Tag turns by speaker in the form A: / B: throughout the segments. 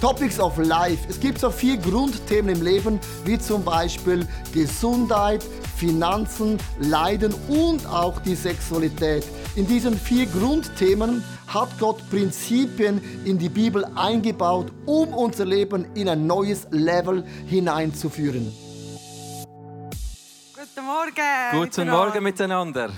A: Topics of Life. Es gibt so vier Grundthemen im Leben, wie zum Beispiel Gesundheit, Finanzen, Leiden und auch die Sexualität. In diesen vier Grundthemen hat Gott Prinzipien in die Bibel eingebaut, um unser Leben in ein neues Level hineinzuführen.
B: Guten Morgen.
C: Guten Morgen miteinander.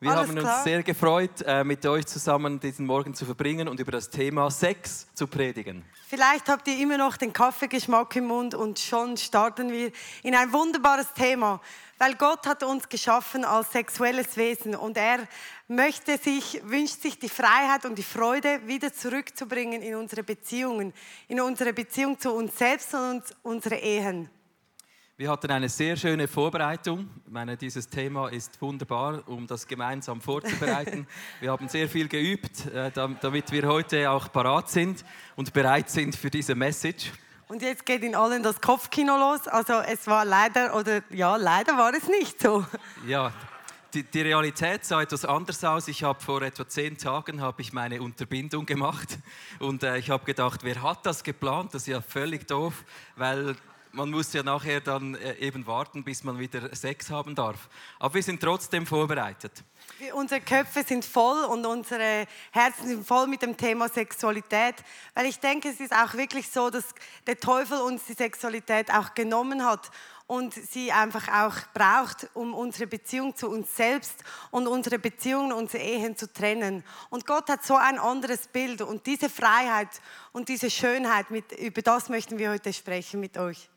C: Wir
B: Alles
C: haben uns
B: klar?
C: sehr gefreut, äh, mit euch zusammen diesen Morgen zu verbringen und über das Thema Sex zu predigen.
B: Vielleicht habt ihr immer noch den Kaffeegeschmack im Mund und schon starten wir in ein wunderbares Thema. Weil Gott hat uns geschaffen als sexuelles Wesen und er möchte sich, wünscht sich die Freiheit und die Freude wieder zurückzubringen in unsere Beziehungen, in unsere Beziehung zu uns selbst und uns, unsere Ehen.
C: Wir hatten eine sehr schöne Vorbereitung. Ich meine, dieses Thema ist wunderbar, um das gemeinsam vorzubereiten. wir haben sehr viel geübt, äh, dam- damit wir heute auch parat sind und bereit sind für diese Message.
B: Und jetzt geht in allen das Kopfkino los. Also es war leider, oder ja, leider war es nicht so.
C: Ja, die, die Realität sah etwas anders aus. Ich habe vor etwa zehn Tagen habe ich meine Unterbindung gemacht und äh, ich habe gedacht, wer hat das geplant? Das ist ja völlig doof, weil man muss ja nachher dann äh, eben warten, bis man wieder Sex haben darf. Aber wir sind trotzdem vorbereitet.
B: Unsere Köpfe sind voll und unsere Herzen sind voll mit dem Thema Sexualität, weil ich denke, es ist auch wirklich so, dass der Teufel uns die Sexualität auch genommen hat und sie einfach auch braucht, um unsere Beziehung zu uns selbst und unsere Beziehungen, unsere Ehen zu trennen. Und Gott hat so ein anderes Bild und diese Freiheit und diese Schönheit, mit, über das möchten wir heute sprechen mit euch.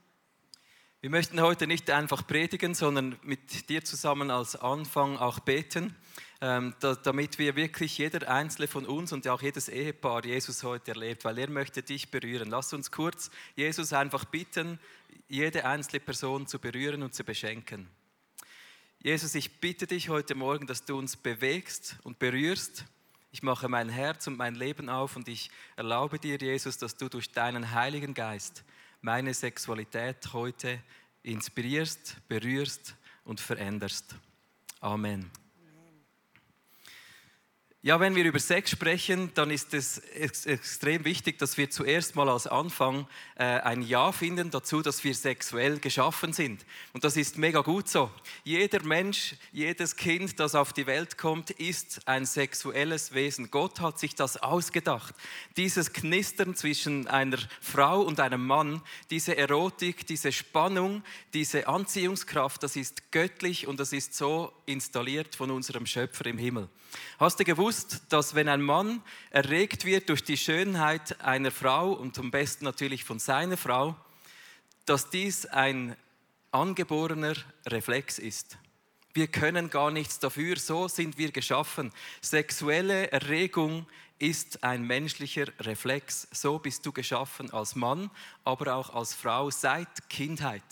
C: Wir möchten heute nicht einfach predigen, sondern mit dir zusammen als Anfang auch beten, ähm, da, damit wir wirklich jeder einzelne von uns und auch jedes Ehepaar Jesus heute erlebt, weil er möchte dich berühren. Lass uns kurz Jesus einfach bitten, jede einzelne Person zu berühren und zu beschenken. Jesus, ich bitte dich heute Morgen, dass du uns bewegst und berührst. Ich mache mein Herz und mein Leben auf und ich erlaube dir, Jesus, dass du durch deinen Heiligen Geist meine Sexualität heute inspirierst, berührst und veränderst. Amen. Ja, wenn wir über Sex sprechen, dann ist es ex extrem wichtig, dass wir zuerst mal als Anfang äh, ein Ja finden dazu, dass wir sexuell geschaffen sind. Und das ist mega gut so. Jeder Mensch, jedes Kind, das auf die Welt kommt, ist ein sexuelles Wesen. Gott hat sich das ausgedacht. Dieses Knistern zwischen einer Frau und einem Mann, diese Erotik, diese Spannung, diese Anziehungskraft, das ist göttlich und das ist so installiert von unserem Schöpfer im Himmel. Hast du gewusst, dass wenn ein Mann erregt wird durch die Schönheit einer Frau und am besten natürlich von seiner Frau, dass dies ein angeborener Reflex ist? Wir können gar nichts dafür, so sind wir geschaffen. Sexuelle Erregung ist ein menschlicher Reflex. So bist du geschaffen als Mann, aber auch als Frau seit Kindheit.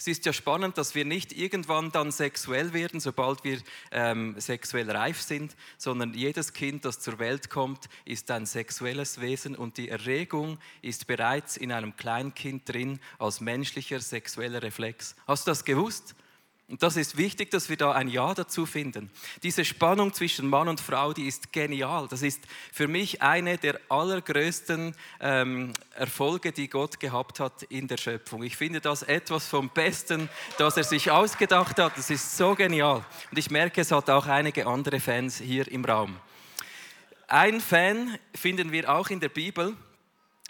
C: Es ist ja spannend, dass wir nicht irgendwann dann sexuell werden, sobald wir ähm, sexuell reif sind, sondern jedes Kind, das zur Welt kommt, ist ein sexuelles Wesen und die Erregung ist bereits in einem Kleinkind drin als menschlicher sexueller Reflex. Hast du das gewusst? Und das ist wichtig, dass wir da ein Ja dazu finden. Diese Spannung zwischen Mann und Frau, die ist genial. Das ist für mich eine der allergrößten ähm, Erfolge, die Gott gehabt hat in der Schöpfung. Ich finde das etwas vom Besten, das er sich ausgedacht hat. Das ist so genial. Und ich merke, es hat auch einige andere Fans hier im Raum. Ein Fan finden wir auch in der Bibel.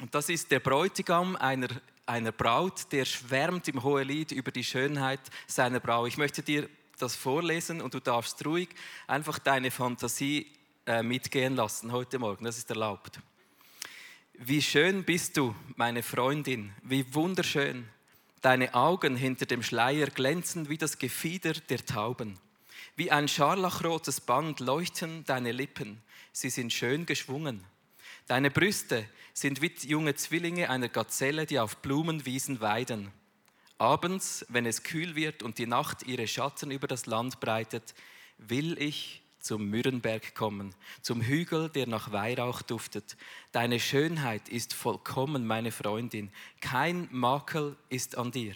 C: Und das ist der Bräutigam einer, einer Braut, der schwärmt im Hohelied über die Schönheit seiner Braut. Ich möchte dir das vorlesen und du darfst ruhig einfach deine Fantasie äh, mitgehen lassen heute Morgen. Das ist erlaubt. Wie schön bist du, meine Freundin, wie wunderschön. Deine Augen hinter dem Schleier glänzen wie das Gefieder der Tauben. Wie ein scharlachrotes Band leuchten deine Lippen, sie sind schön geschwungen. Deine Brüste sind wie junge Zwillinge einer Gazelle, die auf Blumenwiesen weiden. Abends, wenn es kühl wird und die Nacht ihre Schatten über das Land breitet, will ich zum Mürrenberg kommen, zum Hügel, der nach Weihrauch duftet. Deine Schönheit ist vollkommen, meine Freundin. Kein Makel ist an dir.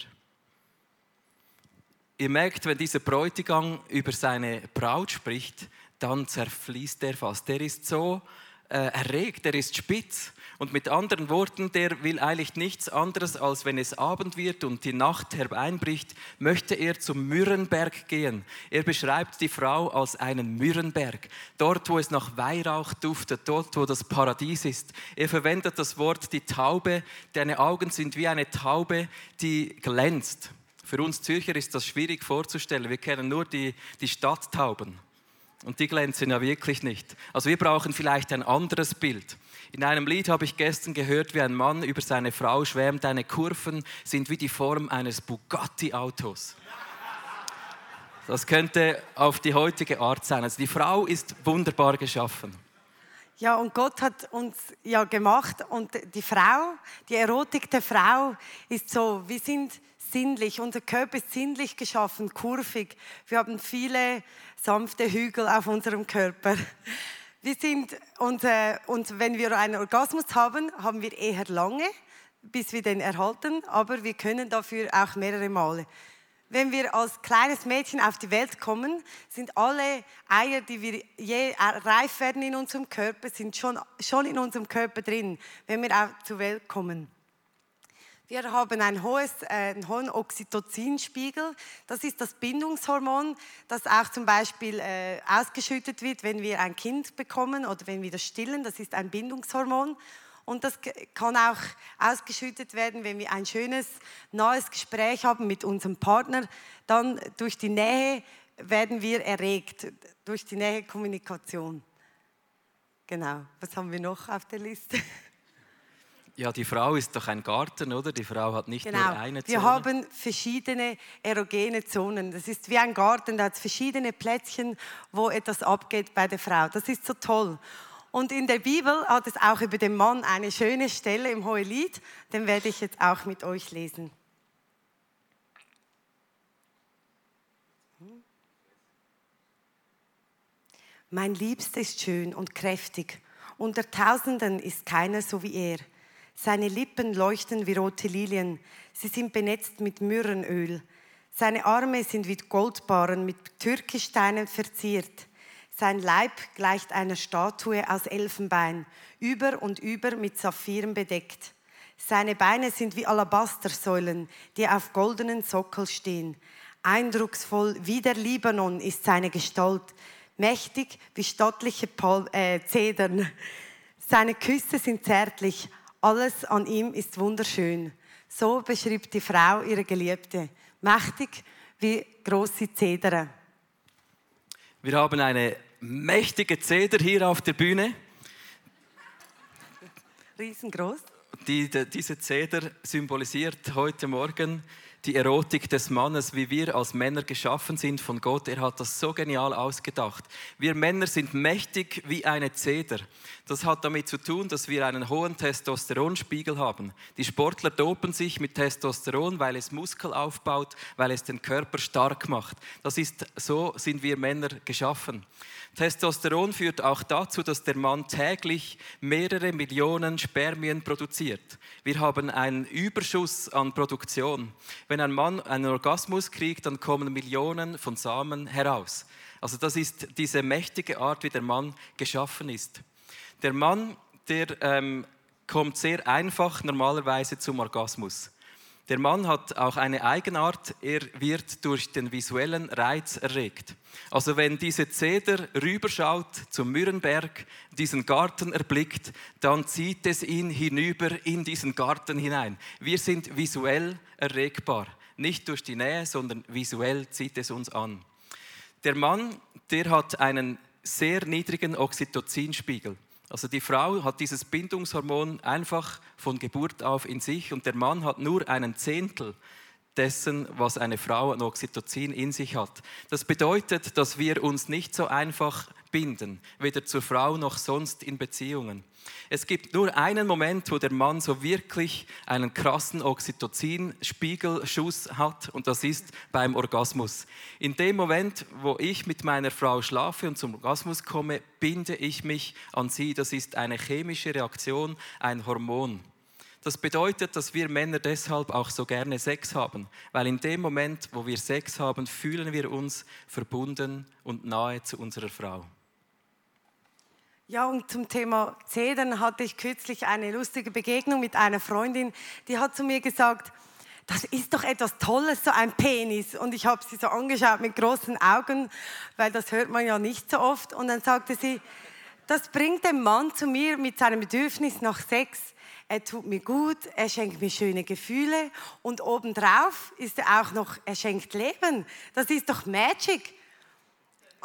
C: Ihr merkt, wenn dieser Bräutigam über seine Braut spricht, dann zerfließt er fast. Der ist so erregt, er ist spitz. Und mit anderen Worten, der will eigentlich nichts anderes, als wenn es Abend wird und die Nacht hereinbricht, möchte er zum Myrrenberg gehen. Er beschreibt die Frau als einen Myrrenberg, dort, wo es nach Weihrauch duftet, dort, wo das Paradies ist. Er verwendet das Wort die Taube, deine Augen sind wie eine Taube, die glänzt. Für uns Zürcher ist das schwierig vorzustellen. Wir kennen nur die, die Stadttauben. Und die glänzen ja wirklich nicht. Also wir brauchen vielleicht ein anderes Bild. In einem Lied habe ich gestern gehört, wie ein Mann über seine Frau schwärmt, deine Kurven sind wie die Form eines Bugatti-Autos. Das könnte auf die heutige Art sein. Also die Frau ist wunderbar geschaffen.
B: Ja, und Gott hat uns ja gemacht und die Frau, die Erotik der Frau ist so, wir sind sinnlich, unser Körper ist sinnlich geschaffen, kurvig. Wir haben viele sanfte Hügel auf unserem Körper. Wir sind, und, und wenn wir einen Orgasmus haben, haben wir eher lange, bis wir den erhalten, aber wir können dafür auch mehrere Male. Wenn wir als kleines Mädchen auf die Welt kommen, sind alle Eier, die wir je reif werden in unserem Körper, sind schon, schon in unserem Körper drin, wenn wir zur Welt kommen. Wir haben ein hohes, äh, einen hohen Oxytocinspiegel. Das ist das Bindungshormon, das auch zum Beispiel äh, ausgeschüttet wird, wenn wir ein Kind bekommen oder wenn wir das stillen. Das ist ein Bindungshormon. Und das kann auch ausgeschüttet werden, wenn wir ein schönes, nahes Gespräch haben mit unserem Partner. Dann durch die Nähe werden wir erregt, durch die Nähe Kommunikation. Genau. Was haben wir noch auf der Liste?
C: Ja, die Frau ist doch ein Garten, oder? Die Frau hat nicht
B: genau.
C: nur eine Zone.
B: Wir haben verschiedene erogene Zonen. Das ist wie ein Garten, da hat es verschiedene Plätzchen, wo etwas abgeht bei der Frau. Das ist so toll. Und in der Bibel hat es auch über den Mann eine schöne Stelle im Hohelied. Den werde ich jetzt auch mit euch lesen. Mein Liebster ist schön und kräftig. Unter Tausenden ist keiner so wie er. Seine Lippen leuchten wie rote Lilien. Sie sind benetzt mit Myrrenöl. Seine Arme sind wie Goldbarren mit Türkisteinen verziert. Sein Leib gleicht einer Statue aus Elfenbein, über und über mit Saphiren bedeckt. Seine Beine sind wie Alabastersäulen, die auf goldenen Sockel stehen. Eindrucksvoll wie der Libanon ist seine Gestalt, mächtig wie stattliche Pal äh, Zedern. Seine Küsse sind zärtlich, alles an ihm ist wunderschön. So beschreibt die Frau ihre Geliebte. Mächtig wie große Zedern.
C: Wir haben eine mächtige Zeder hier auf der Bühne.
B: Riesengroß.
C: Die, die, diese Zeder symbolisiert heute Morgen die Erotik des Mannes, wie wir als Männer geschaffen sind von Gott. Er hat das so genial ausgedacht. Wir Männer sind mächtig wie eine Zeder. Das hat damit zu tun, dass wir einen hohen Testosteronspiegel haben. Die Sportler dopen sich mit Testosteron, weil es Muskel aufbaut, weil es den Körper stark macht. Das ist so sind wir Männer geschaffen. Testosteron führt auch dazu, dass der Mann täglich mehrere Millionen Spermien produziert. Wir haben einen Überschuss an Produktion. Wenn ein Mann einen Orgasmus kriegt, dann kommen Millionen von Samen heraus. Also das ist diese mächtige Art, wie der Mann geschaffen ist. Der Mann, der ähm, kommt sehr einfach normalerweise zum Orgasmus. Der Mann hat auch eine Eigenart, er wird durch den visuellen Reiz erregt. Also wenn diese Zeder rüberschaut zum Mürrenberg, diesen Garten erblickt, dann zieht es ihn hinüber in diesen Garten hinein. Wir sind visuell erregbar. Nicht durch die Nähe, sondern visuell zieht es uns an. Der Mann, der hat einen sehr niedrigen Oxytocinspiegel. Also die Frau hat dieses Bindungshormon einfach von Geburt auf in sich und der Mann hat nur einen Zehntel dessen, was eine Frau an Oxytocin in sich hat. Das bedeutet, dass wir uns nicht so einfach binden, weder zur Frau noch sonst in Beziehungen. Es gibt nur einen Moment, wo der Mann so wirklich einen krassen Oxytocin-Spiegelschuss hat und das ist beim Orgasmus. In dem Moment, wo ich mit meiner Frau schlafe und zum Orgasmus komme, binde ich mich an sie. Das ist eine chemische Reaktion, ein Hormon. Das bedeutet, dass wir Männer deshalb auch so gerne Sex haben, weil in dem Moment, wo wir Sex haben, fühlen wir uns verbunden und nahe zu unserer Frau.
B: Ja, und zum Thema Zedern hatte ich kürzlich eine lustige Begegnung mit einer Freundin, die hat zu mir gesagt, das ist doch etwas Tolles, so ein Penis. Und ich habe sie so angeschaut mit großen Augen, weil das hört man ja nicht so oft. Und dann sagte sie, das bringt den Mann zu mir mit seinem Bedürfnis nach Sex. Er tut mir gut, er schenkt mir schöne Gefühle und obendrauf ist er auch noch, er schenkt Leben. Das ist doch Magic.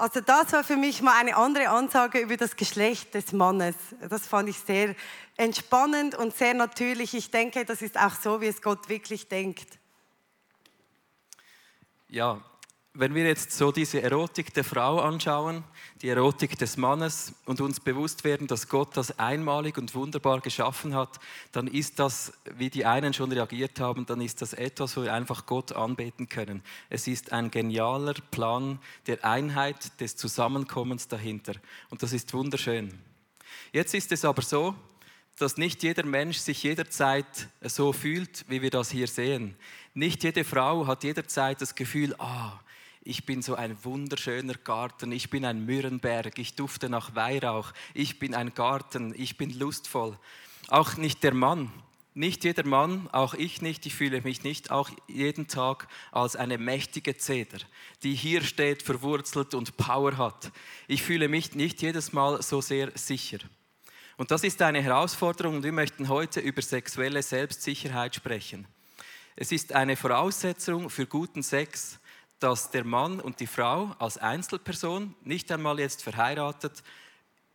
B: Also das war für mich mal eine andere Ansage über das Geschlecht des Mannes. Das fand ich sehr entspannend und sehr natürlich. Ich denke, das ist auch so, wie es Gott wirklich denkt.
C: Ja, wenn wir jetzt so diese Erotik der Frau anschauen, die Erotik des Mannes und uns bewusst werden, dass Gott das einmalig und wunderbar geschaffen hat, dann ist das, wie die einen schon reagiert haben, dann ist das etwas, wo wir einfach Gott anbeten können. Es ist ein genialer Plan der Einheit, des Zusammenkommens dahinter. Und das ist wunderschön. Jetzt ist es aber so, dass nicht jeder Mensch sich jederzeit so fühlt, wie wir das hier sehen. Nicht jede Frau hat jederzeit das Gefühl, ah, ich bin so ein wunderschöner Garten, ich bin ein Mürrenberg, ich dufte nach Weihrauch, ich bin ein Garten, ich bin lustvoll. Auch nicht der Mann, nicht jeder Mann, auch ich nicht, ich fühle mich nicht auch jeden Tag als eine mächtige Zeder, die hier steht, verwurzelt und Power hat. Ich fühle mich nicht jedes Mal so sehr sicher. Und das ist eine Herausforderung und wir möchten heute über sexuelle Selbstsicherheit sprechen. Es ist eine Voraussetzung für guten Sex, dass der Mann und die Frau als Einzelperson, nicht einmal jetzt verheiratet,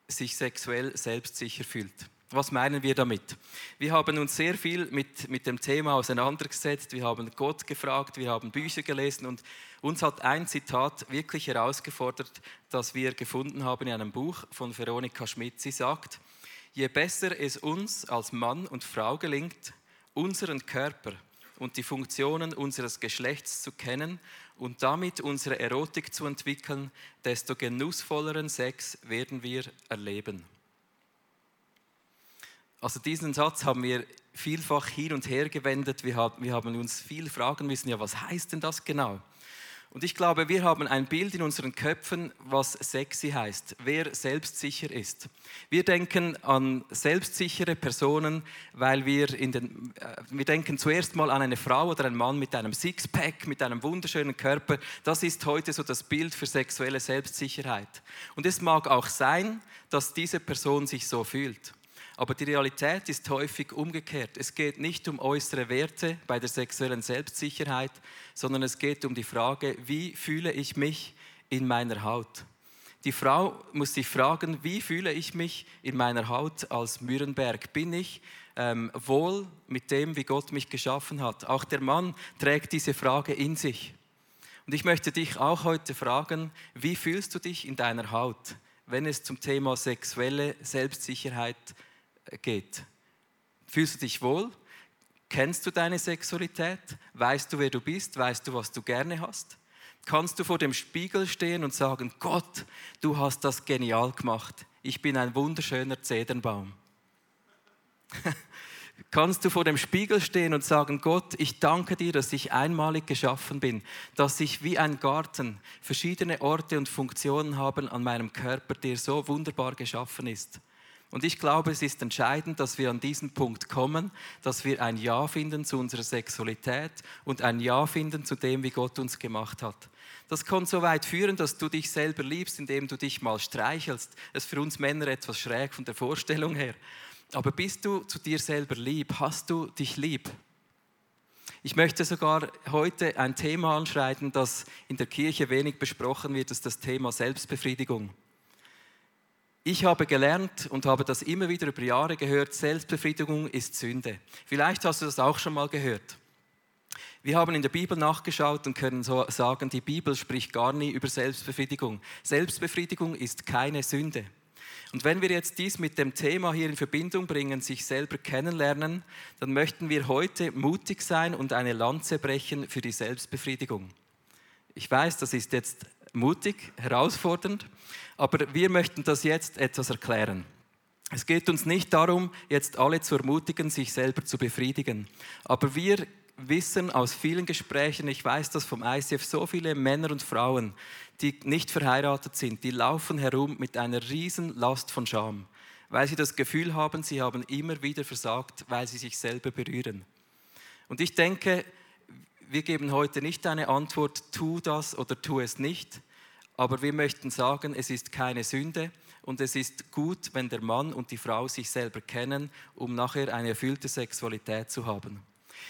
C: sich sexuell selbstsicher fühlt. Was meinen wir damit? Wir haben uns sehr viel mit, mit dem Thema auseinandergesetzt, wir haben Gott gefragt, wir haben Bücher gelesen und uns hat ein Zitat wirklich herausgefordert, das wir gefunden haben in einem Buch von Veronika Schmidt. Sie sagt, je besser es uns als Mann und Frau gelingt, unseren Körper und die Funktionen unseres Geschlechts zu kennen und damit unsere Erotik zu entwickeln, desto genussvolleren Sex werden wir erleben. Also diesen Satz haben wir vielfach hin und her gewendet. Wir haben, wir haben uns viel fragen müssen, ja, was heißt denn das genau? Und ich glaube, wir haben ein Bild in unseren Köpfen, was sexy heißt, wer selbstsicher ist. Wir denken an selbstsichere Personen, weil wir in den, äh, wir denken zuerst mal an eine Frau oder einen Mann mit einem Sixpack, mit einem wunderschönen Körper. Das ist heute so das Bild für sexuelle Selbstsicherheit. Und es mag auch sein, dass diese Person sich so fühlt. Aber die Realität ist häufig umgekehrt. Es geht nicht um äußere Werte bei der sexuellen Selbstsicherheit, sondern es geht um die Frage, wie fühle ich mich in meiner Haut? Die Frau muss sich fragen, wie fühle ich mich in meiner Haut als Mührenberg? Bin ich ähm, wohl mit dem, wie Gott mich geschaffen hat? Auch der Mann trägt diese Frage in sich. Und ich möchte dich auch heute fragen, wie fühlst du dich in deiner Haut, wenn es zum Thema sexuelle Selbstsicherheit geht? Fühlst du dich wohl? Kennst du deine Sexualität? Weißt du, wer du bist? Weißt du, was du gerne hast? Kannst du vor dem Spiegel stehen und sagen, Gott, du hast das genial gemacht. Ich bin ein wunderschöner Zedernbaum. Kannst du vor dem Spiegel stehen und sagen, Gott, ich danke dir, dass ich einmalig geschaffen bin, dass ich wie ein Garten verschiedene Orte und Funktionen habe an meinem Körper, der so wunderbar geschaffen ist. Und ich glaube, es ist entscheidend, dass wir an diesen Punkt kommen, dass wir ein Ja finden zu unserer Sexualität und ein Ja finden zu dem, wie Gott uns gemacht hat. Das kann so weit führen, dass du dich selber liebst, indem du dich mal streichelst. Das ist für uns Männer etwas schräg von der Vorstellung her. Aber bist du zu dir selber lieb? Hast du dich lieb? Ich möchte sogar heute ein Thema anschreiten, das in der Kirche wenig besprochen wird, das ist das Thema Selbstbefriedigung. Ich habe gelernt und habe das immer wieder über Jahre gehört, Selbstbefriedigung ist Sünde. Vielleicht hast du das auch schon mal gehört. Wir haben in der Bibel nachgeschaut und können so sagen, die Bibel spricht gar nie über Selbstbefriedigung. Selbstbefriedigung ist keine Sünde. Und wenn wir jetzt dies mit dem Thema hier in Verbindung bringen, sich selber kennenlernen, dann möchten wir heute mutig sein und eine Lanze brechen für die Selbstbefriedigung. Ich weiß, das ist jetzt mutig, herausfordernd, aber wir möchten das jetzt etwas erklären. Es geht uns nicht darum, jetzt alle zu ermutigen, sich selber zu befriedigen, aber wir wissen aus vielen Gesprächen, ich weiß das vom ICF, so viele Männer und Frauen, die nicht verheiratet sind, die laufen herum mit einer riesen Last von Scham, weil sie das Gefühl haben, sie haben immer wieder versagt, weil sie sich selber berühren. Und ich denke, wir geben heute nicht eine Antwort, tu das oder tu es nicht, aber wir möchten sagen, es ist keine Sünde und es ist gut, wenn der Mann und die Frau sich selber kennen, um nachher eine erfüllte Sexualität zu haben.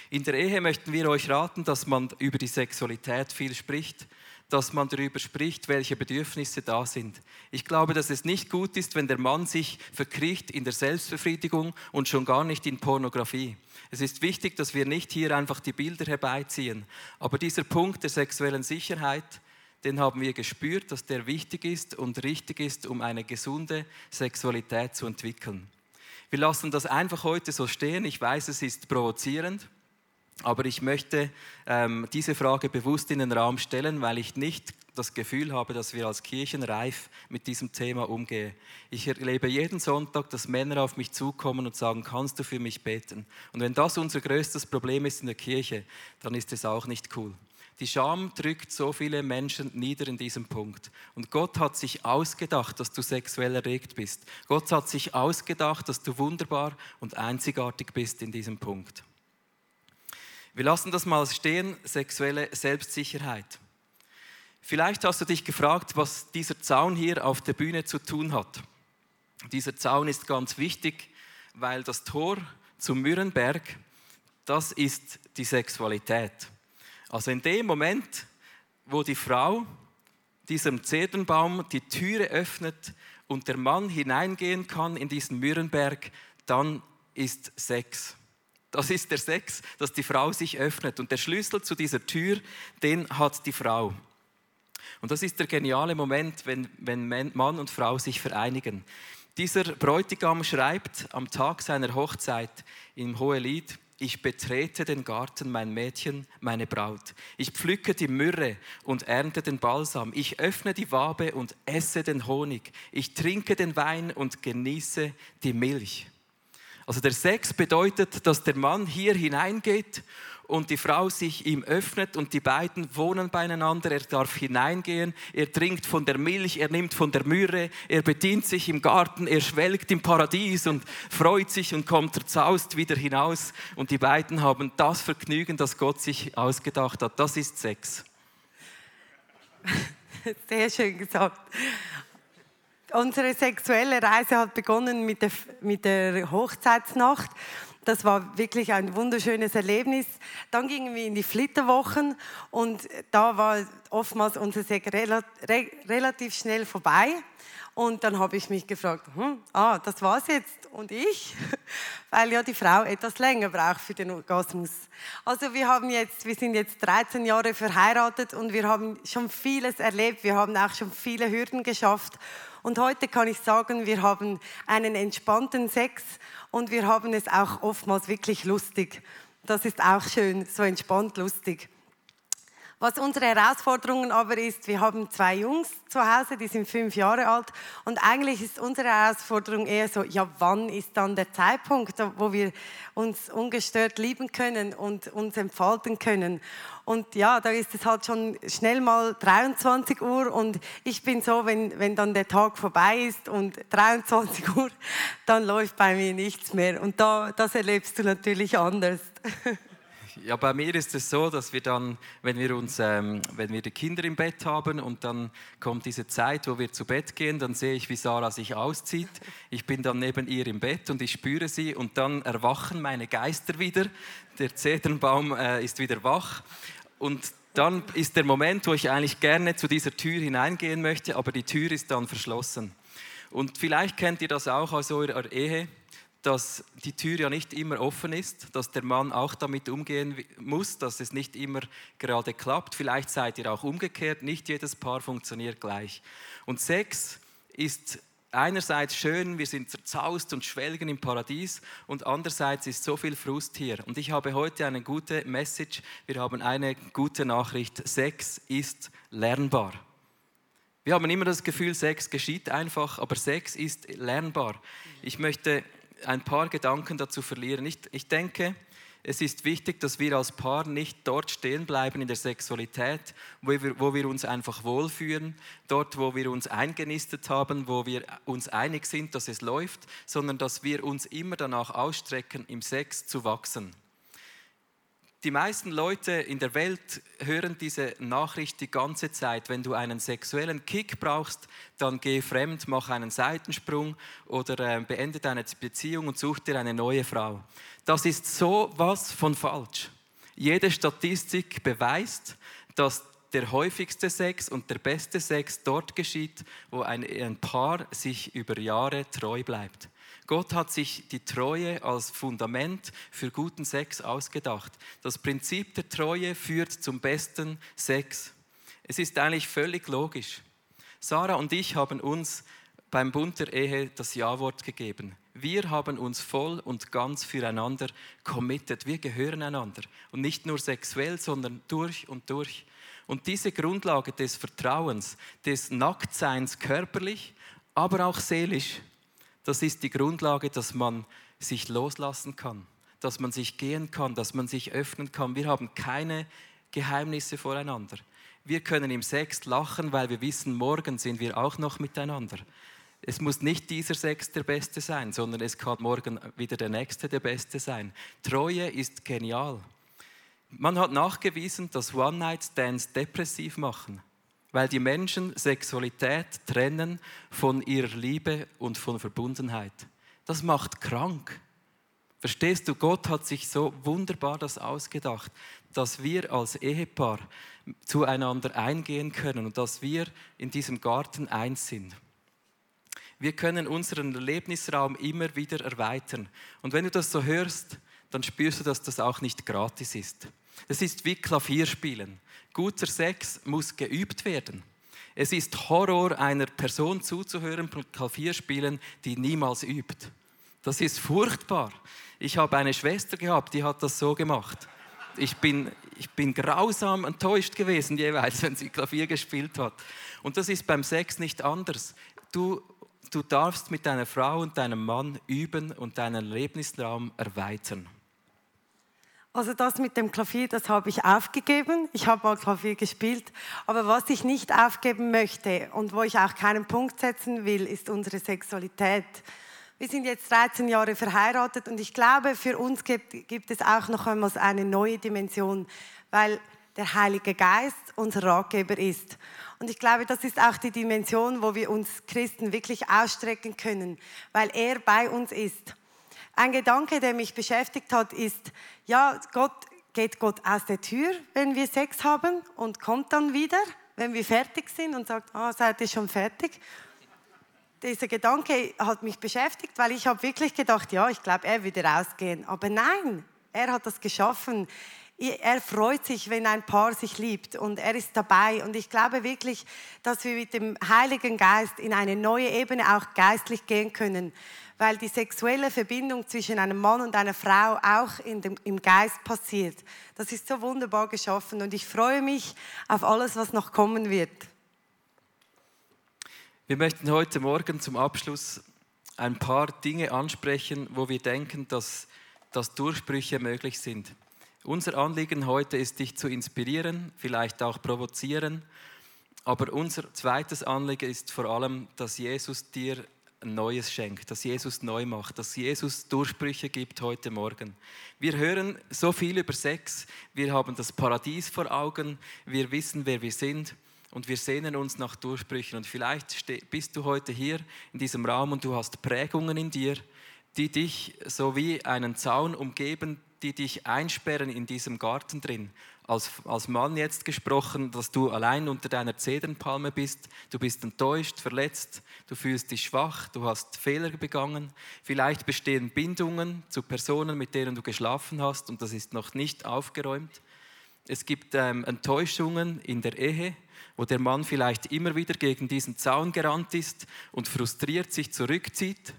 C: In der Ehe möchten wir euch raten, dass man über die Sexualität viel spricht, dass man darüber spricht, welche Bedürfnisse da sind. Ich glaube, dass es nicht gut ist, wenn der Mann sich verkriecht in der Selbstbefriedigung und schon gar nicht in Pornografie. Es ist wichtig, dass wir nicht hier einfach die Bilder herbeiziehen. Aber dieser Punkt der sexuellen Sicherheit, den haben wir gespürt, dass der wichtig ist und richtig ist, um eine gesunde Sexualität zu entwickeln. Wir lassen das einfach heute so stehen. Ich weiß, es ist provozierend. Aber ich möchte ähm, diese Frage bewusst in den Raum stellen, weil ich nicht das Gefühl habe, dass wir als Kirchen reif mit diesem Thema umgehen. Ich erlebe jeden Sonntag, dass Männer auf mich zukommen und sagen, kannst du für mich beten? Und wenn das unser größtes Problem ist in der Kirche, dann ist es auch nicht cool. Die Scham drückt so viele Menschen nieder in diesem Punkt. Und Gott hat sich ausgedacht, dass du sexuell erregt bist. Gott hat sich ausgedacht, dass du wunderbar und einzigartig bist in diesem Punkt. Wir lassen das mal stehen, sexuelle Selbstsicherheit. Vielleicht hast du dich gefragt, was dieser Zaun hier auf der Bühne zu tun hat. Dieser Zaun ist ganz wichtig, weil das Tor zum Mürrenberg, das ist die Sexualität. Also in dem Moment, wo die Frau diesem Zedernbaum die Türe öffnet und der Mann hineingehen kann in diesen Mürrenberg, dann ist Sex. Das ist der Sex, dass die Frau sich öffnet. Und der Schlüssel zu dieser Tür, den hat die Frau. Und das ist der geniale Moment, wenn, wenn Mann und Frau sich vereinigen. Dieser Bräutigam schreibt am Tag seiner Hochzeit im Hohelied, ich betrete den Garten, mein Mädchen, meine Braut. Ich pflücke die Myrrhe und ernte den Balsam. Ich öffne die Wabe und esse den Honig. Ich trinke den Wein und genieße die Milch. Also der Sex bedeutet, dass der Mann hier hineingeht und die Frau sich ihm öffnet und die beiden wohnen beieinander. Er darf hineingehen, er trinkt von der Milch, er nimmt von der Myrrhe, er bedient sich im Garten, er schwelgt im Paradies und freut sich und kommt zerzaust wieder hinaus. Und die beiden haben das Vergnügen, das Gott sich ausgedacht hat. Das ist Sex.
B: Sehr schön gesagt unsere sexuelle Reise hat begonnen mit der, mit der Hochzeitsnacht. Das war wirklich ein wunderschönes Erlebnis. Dann gingen wir in die Flitterwochen und da war oftmals unser Sex relativ schnell vorbei. Und dann habe ich mich gefragt, hm, ah, das war's jetzt und ich, weil ja die Frau etwas länger braucht für den Orgasmus. Also wir haben jetzt, wir sind jetzt 13 Jahre verheiratet und wir haben schon vieles erlebt, wir haben auch schon viele Hürden geschafft und heute kann ich sagen, wir haben einen entspannten Sex und wir haben es auch oftmals wirklich lustig. Das ist auch schön, so entspannt lustig. Was unsere Herausforderungen aber ist, wir haben zwei Jungs zu Hause, die sind fünf Jahre alt und eigentlich ist unsere Herausforderung eher so, ja, wann ist dann der Zeitpunkt, wo wir uns ungestört lieben können und uns entfalten können. Und ja, da ist es halt schon schnell mal 23 Uhr und ich bin so, wenn, wenn dann der Tag vorbei ist und 23 Uhr, dann läuft bei mir nichts mehr. Und da, das erlebst du natürlich anders.
C: Ja, bei mir ist es so, dass wir dann, wenn wir uns, ähm, wenn wir die Kinder im Bett haben und dann kommt diese Zeit, wo wir zu Bett gehen, dann sehe ich, wie Sarah sich auszieht. Ich bin dann neben ihr im Bett und ich spüre sie und dann erwachen meine Geister wieder. Der Zedernbaum äh, ist wieder wach und dann ist der Moment, wo ich eigentlich gerne zu dieser Tür hineingehen möchte, aber die Tür ist dann verschlossen. Und vielleicht kennt ihr das auch aus eurer Ehe dass die Tür ja nicht immer offen ist, dass der Mann auch damit umgehen muss, dass es nicht immer gerade klappt. Vielleicht seid ihr auch umgekehrt, nicht jedes Paar funktioniert gleich. Und Sex ist einerseits schön, wir sind zerzaust und schwelgen im Paradies und andererseits ist so viel Frust hier. Und ich habe heute eine gute Message, wir haben eine gute Nachricht. Sex ist lernbar. Wir haben immer das Gefühl, Sex geschieht einfach, aber Sex ist lernbar. Ich möchte ein paar Gedanken dazu verlieren. Ich, ich denke, Es ist wichtig, dass wir als Paar nicht dort stehen bleiben in der Sexualität, wo wir, wo wir uns einfach wohlfühlen, dort, wo wir uns eingenistet haben, wo wir uns einig sind, dass es läuft, sondern dass wir uns immer danach ausstrecken, im Sex zu wachsen. Die meisten Leute in der Welt hören diese Nachricht die ganze Zeit. Wenn du einen sexuellen Kick brauchst, dann geh fremd, mach einen Seitensprung oder äh, beende deine Beziehung und such dir eine neue Frau. Das ist so was von falsch. Jede Statistik beweist, dass der häufigste Sex und der beste Sex dort geschieht, wo ein, ein Paar sich über Jahre treu bleibt. Gott hat sich die Treue als Fundament für guten Sex ausgedacht. Das Prinzip der Treue führt zum besten Sex. Es ist eigentlich völlig logisch. Sarah und ich haben uns beim Bund der Ehe das Ja-Wort gegeben. Wir haben uns voll und ganz füreinander committed. Wir gehören einander. Und nicht nur sexuell, sondern durch und durch. Und diese Grundlage des Vertrauens, des Nacktseins körperlich, aber auch seelisch, das ist die Grundlage, dass man sich loslassen kann, dass man sich gehen kann, dass man sich öffnen kann. Wir haben keine Geheimnisse voreinander. Wir können im Sex lachen, weil wir wissen, morgen sind wir auch noch miteinander. Es muss nicht dieser Sex der Beste sein, sondern es kann morgen wieder der Nächste der Beste sein. Treue ist genial. Man hat nachgewiesen, dass One-Night-Stands depressiv machen weil die Menschen Sexualität trennen von ihrer Liebe und von Verbundenheit. Das macht krank. Verstehst du, Gott hat sich so wunderbar das ausgedacht, dass wir als Ehepaar zueinander eingehen können und dass wir in diesem Garten eins sind. Wir können unseren Erlebnisraum immer wieder erweitern. Und wenn du das so hörst, dann spürst du, dass das auch nicht gratis ist. Es ist wie Klavierspielen. Guter Sex muss geübt werden. Es ist Horror, einer Person zuzuhören beim Klavierspielen, die niemals übt. Das ist furchtbar. Ich habe eine Schwester gehabt, die hat das so gemacht. Ich bin, ich bin grausam enttäuscht gewesen jeweils, wenn sie Klavier gespielt hat. Und das ist beim Sex nicht anders. Du, du darfst mit deiner Frau und deinem Mann üben und deinen Erlebnisraum erweitern.
B: Also das mit dem Klavier, das habe ich aufgegeben. Ich habe mal Klavier gespielt. Aber was ich nicht aufgeben möchte und wo ich auch keinen Punkt setzen will, ist unsere Sexualität. Wir sind jetzt 13 Jahre verheiratet und ich glaube, für uns gibt, gibt es auch noch einmal eine neue Dimension, weil der Heilige Geist unser Ratgeber ist. Und ich glaube, das ist auch die Dimension, wo wir uns Christen wirklich ausstrecken können, weil er bei uns ist. Ein Gedanke, der mich beschäftigt hat, ist, ja, Gott, geht Gott aus der Tür, wenn wir Sex haben und kommt dann wieder, wenn wir fertig sind und sagt, ah, seid ihr schon fertig? Dieser Gedanke hat mich beschäftigt, weil ich habe wirklich gedacht, ja, ich glaube, er würde rausgehen. Aber nein, er hat das geschaffen. Er freut sich, wenn ein Paar sich liebt und er ist dabei. Und ich glaube wirklich, dass wir mit dem Heiligen Geist in eine neue Ebene auch geistlich gehen können weil die sexuelle Verbindung zwischen einem Mann und einer Frau auch dem, im Geist passiert. Das ist so wunderbar geschaffen und ich freue mich auf alles, was noch kommen wird.
C: Wir möchten heute Morgen zum Abschluss ein paar Dinge ansprechen, wo wir denken, dass, dass Durchbrüche möglich sind. Unser Anliegen heute ist, dich zu inspirieren, vielleicht auch provozieren. Aber unser zweites Anliegen ist vor allem, dass Jesus dir Neues schenkt, dass Jesus neu macht, dass Jesus Durchbrüche gibt heute Morgen. Wir hören so viel über Sex, wir haben das Paradies vor Augen, wir wissen, wer wir sind und wir sehnen uns nach Durchbrüchen. Und vielleicht bist du heute hier in diesem Raum und du hast Prägungen in dir, die dich so wie einen Zaun umgeben, die dich einsperren in diesem Garten drin als, als Mann jetzt gesprochen, dass du allein unter deiner Zedernpalme bist. Du bist enttäuscht, verletzt, du fühlst dich schwach, du hast Fehler begangen. Vielleicht bestehen Bindungen zu Personen, mit denen du geschlafen hast und das ist noch nicht aufgeräumt. Es gibt ähm, Enttäuschungen in der Ehe, wo der Mann vielleicht immer wieder gegen diesen Zaun gerannt ist und frustriert sich zurückzieht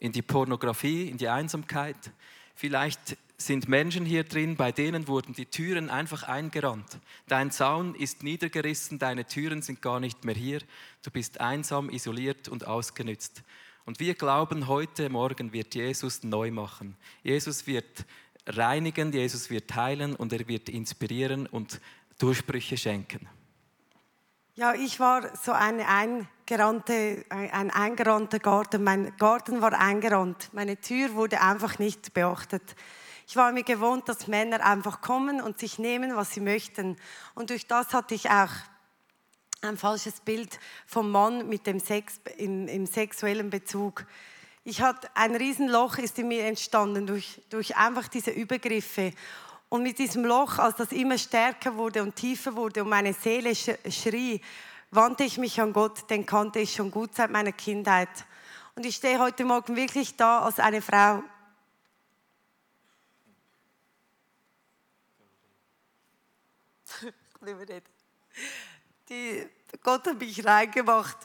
C: in die Pornografie, in die Einsamkeit. Vielleicht sind Menschen hier drin, bei denen wurden die Türen einfach eingerannt. Dein Zaun ist niedergerissen, deine Türen sind gar nicht mehr hier. Du bist einsam, isoliert und ausgenützt. Und wir glauben, heute Morgen wird Jesus neu machen. Jesus wird reinigen, Jesus wird heilen und er wird inspirieren und Durchbrüche schenken.
B: Ja, ich war so eine eingerannte, ein eingerannter Garten. Mein Garten war eingerannt. Meine Tür wurde einfach nicht beachtet. Ich war mir gewohnt, dass Männer einfach kommen und sich nehmen, was sie möchten. Und durch das hatte ich auch ein falsches Bild vom Mann mit dem Sex im, im sexuellen Bezug. Ich hatte ein Riesenloch ist in mir entstanden durch, durch einfach diese Übergriffe. Und mit diesem Loch, als das immer stärker wurde und tiefer wurde und meine Seele schrie, wandte ich mich an Gott, den kannte ich schon gut seit meiner Kindheit. Und ich stehe heute Morgen wirklich da als eine Frau. Die, Gott hat mich reingemacht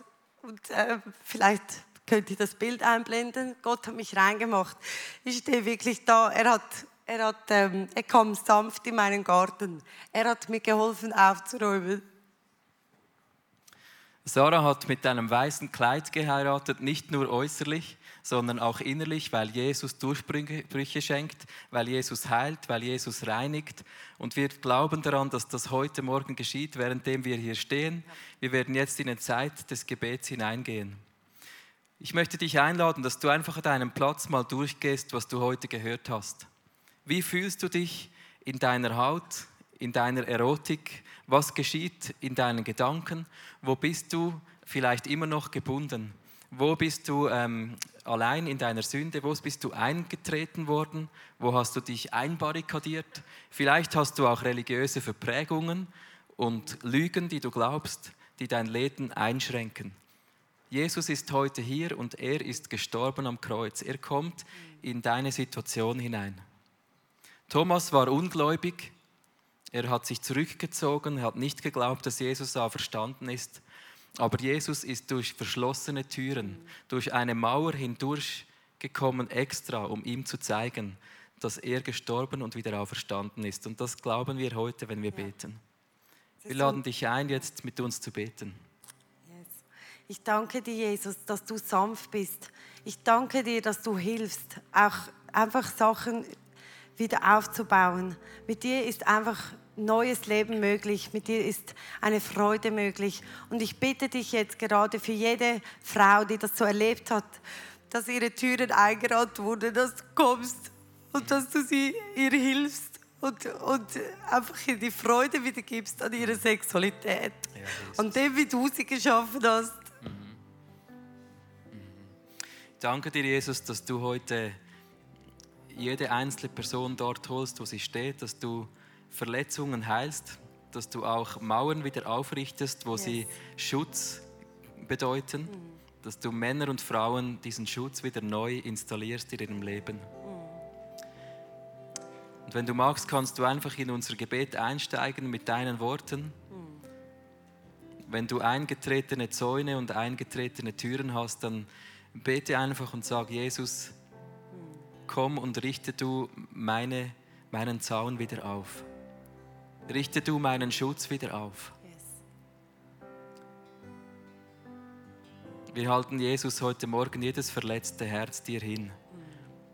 B: und äh, vielleicht könnt ihr das Bild einblenden. Gott hat mich reingemacht. Ich stehe wirklich da. Er hat er, hat, ähm, er kam sanft in meinen Garten. Er hat mir geholfen aufzuräumen.
C: Sarah hat mit einem weißen Kleid geheiratet, nicht nur äußerlich, sondern auch innerlich, weil Jesus Durchbrüche schenkt, weil Jesus heilt, weil Jesus reinigt. Und wir glauben daran, dass das heute Morgen geschieht, währenddem wir hier stehen. Wir werden jetzt in eine Zeit des Gebets hineingehen. Ich möchte dich einladen, dass du einfach an deinem Platz mal durchgehst, was du heute gehört hast. Wie fühlst du dich in deiner Haut, in deiner Erotik? Was geschieht in deinen Gedanken? Wo bist du vielleicht immer noch gebunden? Wo bist du ähm, allein in deiner Sünde? Wo bist du eingetreten worden? Wo hast du dich einbarrikadiert? Vielleicht hast du auch religiöse Verprägungen und Lügen, die du glaubst, die dein Leben einschränken. Jesus ist heute hier und er ist gestorben am Kreuz. Er kommt in deine Situation hinein. Thomas war ungläubig. Er hat sich zurückgezogen, er hat nicht geglaubt, dass Jesus auferstanden ist. Aber Jesus ist durch verschlossene Türen, durch eine Mauer hindurchgekommen, extra, um ihm zu zeigen, dass er gestorben und wieder auferstanden ist. Und das glauben wir heute, wenn wir beten. Wir laden dich ein, jetzt mit uns zu beten.
B: Ich danke dir, Jesus, dass du sanft bist. Ich danke dir, dass du hilfst, auch einfach Sachen wieder aufzubauen. Mit dir ist einfach neues Leben möglich. Mit dir ist eine Freude möglich. Und ich bitte dich jetzt gerade für jede Frau, die das so erlebt hat, dass ihre Türen eingerannt wurden, dass du kommst und dass du sie ihr hilfst und, und einfach die Freude wieder gibst an ihre Sexualität. Ja, an dem, wie du sie geschaffen hast. Mhm.
C: Mhm. Danke dir, Jesus, dass du heute jede einzelne Person dort holst, wo sie steht, dass du Verletzungen heilst, dass du auch Mauern wieder aufrichtest, wo yes. sie Schutz bedeuten, mm. dass du Männer und Frauen diesen Schutz wieder neu installierst in ihrem Leben. Mm. Und wenn du magst, kannst du einfach in unser Gebet einsteigen mit deinen Worten. Mm. Wenn du eingetretene Zäune und eingetretene Türen hast, dann bete einfach und sag, Jesus, komm und richte du meine, meinen Zaun wieder auf. Richte du meinen Schutz wieder auf. Wir halten Jesus heute Morgen jedes verletzte Herz dir hin.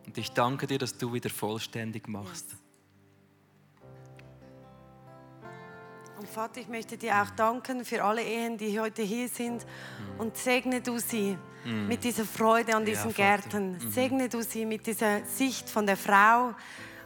C: Und ich danke dir, dass du wieder vollständig machst.
B: Und Vater, ich möchte dir auch danken für alle Ehen, die heute hier sind. Und segne du sie mm. mit dieser Freude an diesen ja, Gärten. Mhm. Segne du sie mit dieser Sicht von der Frau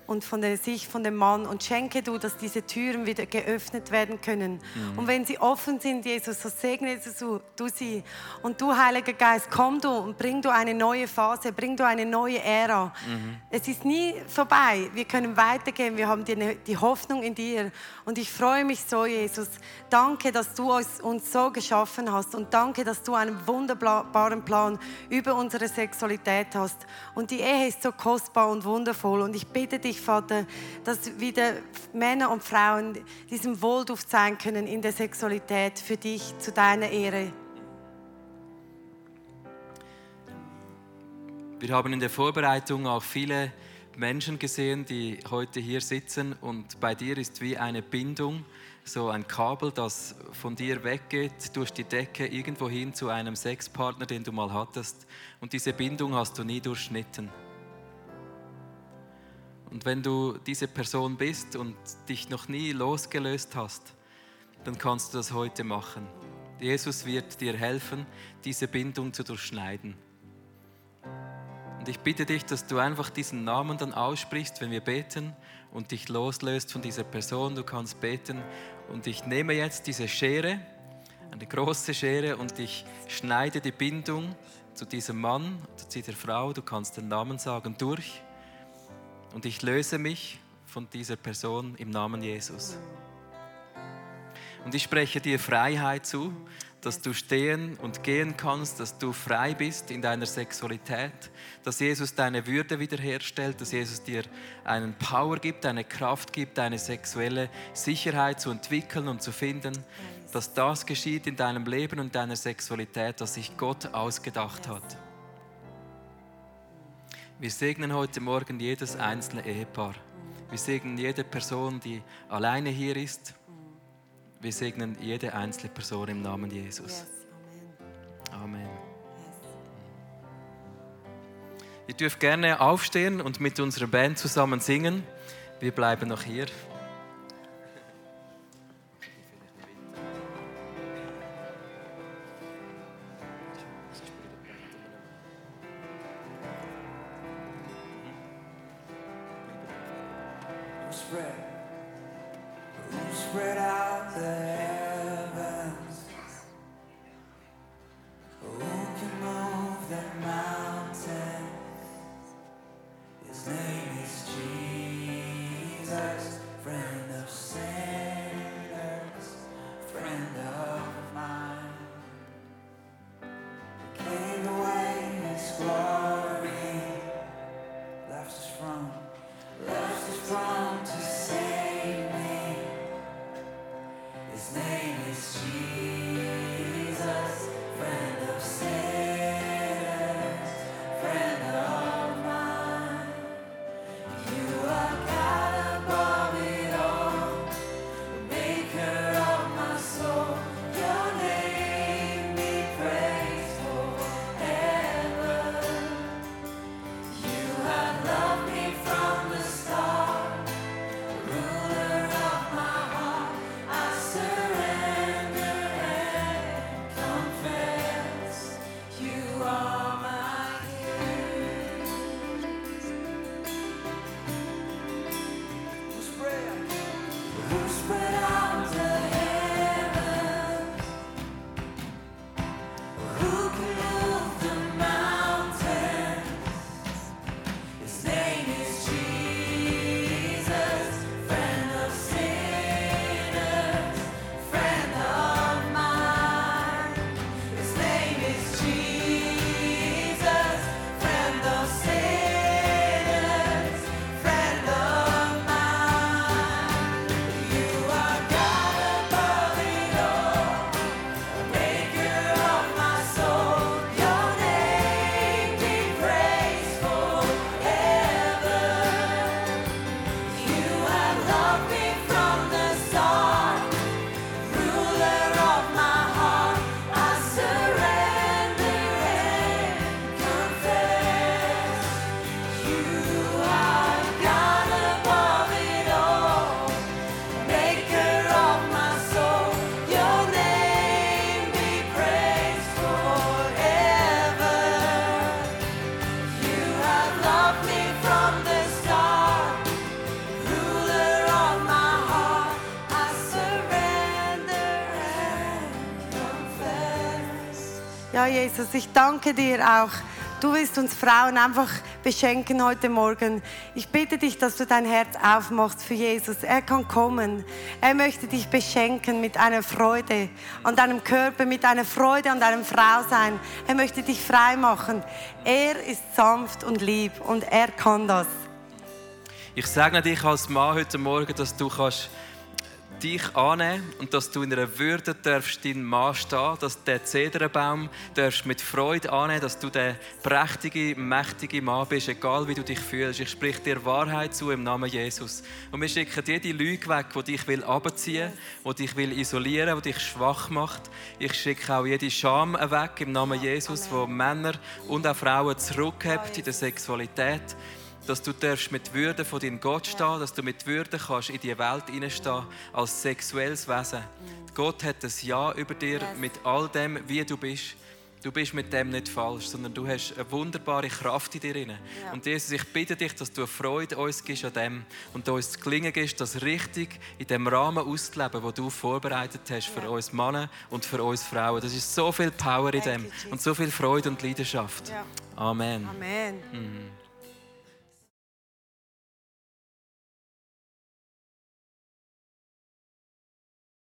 B: und von der Sicht von dem Mann und schenke du, dass diese Türen wieder geöffnet werden können. Mhm. Und wenn sie offen sind, Jesus, so segne du, du sie. Und du, Heiliger Geist, komm du und bring du eine neue Phase, bring du eine neue Ära. Mhm. Es ist nie vorbei. Wir können weitergehen. Wir haben die, die Hoffnung in dir. Und ich freue mich so, Jesus. Danke, dass du uns, uns so geschaffen hast. Und danke, dass du einen wunderbaren Plan über unsere Sexualität hast. Und die Ehe ist so kostbar und wundervoll. Und ich bitte dich, Vater, dass wieder Männer und Frauen diesem Wohlduft sein können in der Sexualität für dich, zu deiner Ehre.
C: Wir haben in der Vorbereitung auch viele Menschen gesehen, die heute hier sitzen und bei dir ist wie eine Bindung, so ein Kabel, das von dir weggeht durch die Decke irgendwo hin zu einem Sexpartner, den du mal hattest und diese Bindung hast du nie durchschnitten.
D: Und wenn du diese Person bist und dich noch nie losgelöst hast, dann kannst du das heute machen. Jesus wird dir helfen, diese Bindung zu durchschneiden. Und ich bitte dich, dass du einfach diesen Namen dann aussprichst, wenn wir beten und dich loslöst von dieser Person. Du kannst beten und ich nehme jetzt diese Schere, eine große Schere und ich schneide die Bindung zu diesem Mann, zu dieser Frau, du kannst den Namen sagen, durch. Und ich löse mich von dieser Person im Namen Jesus. Und ich spreche dir Freiheit zu, dass du stehen und gehen kannst, dass du frei bist in deiner Sexualität, dass Jesus deine Würde wiederherstellt, dass Jesus dir einen Power gibt, eine Kraft gibt, deine sexuelle Sicherheit zu entwickeln und zu finden, dass das geschieht in deinem Leben und deiner Sexualität, was sich Gott ausgedacht hat. Wir segnen heute Morgen jedes einzelne Ehepaar. Wir segnen jede Person, die alleine hier ist wir segnen jede einzelne Person im Namen Jesus. Amen. Ihr dürft gerne aufstehen und mit unserer Band zusammen singen. Wir bleiben noch hier.
B: Jesus, ich danke dir auch. Du willst uns Frauen einfach beschenken heute Morgen. Ich bitte dich, dass du dein Herz aufmachst für Jesus. Er kann kommen. Er möchte dich beschenken mit einer Freude an deinem Körper, mit einer Freude an deinem Frau sein. Er möchte dich frei machen. Er ist sanft und lieb und er kann das.
D: Ich sage dich als Mann heute Morgen, dass du kannst dich annehmen und dass du in einer Würde darfst deinen Mann stehen, dass der Zedernbaum darfst mit Freude annehmen, dass du der prächtige, mächtige Mann bist, egal wie du dich fühlst. Ich sprich dir Wahrheit zu im Namen Jesus. Und wir schicken jede Lüge weg, die dich will abziehen, die dich will isolieren, die dich schwach macht. Ich schicke auch jede Scham weg im Namen Jesus, wo Männer und auch Frauen zurückhebt in der Sexualität.
C: Dass du darfst mit Würde vor deinem Gott stehen, dass du mit Würde kannst in die Welt hineinstehen als sexuelles Wesen. Gott hat das Ja über dir mit all dem, wie du bist. Du bist mit dem nicht falsch, sondern du hast eine wunderbare Kraft in dir drin.
B: Ja.
C: Und Jesus, ich bitte dich, dass du eine Freude uns gibst an dem und uns das Gelingen gibst, das richtig in dem Rahmen auszuleben, wo du vorbereitet hast für
B: Ja.
C: uns Männer und für uns Frauen. Das ist so viel Power in dem und so viel Freude und Leidenschaft.
B: Ja.
C: Amen.
B: Amen.
C: Mhm.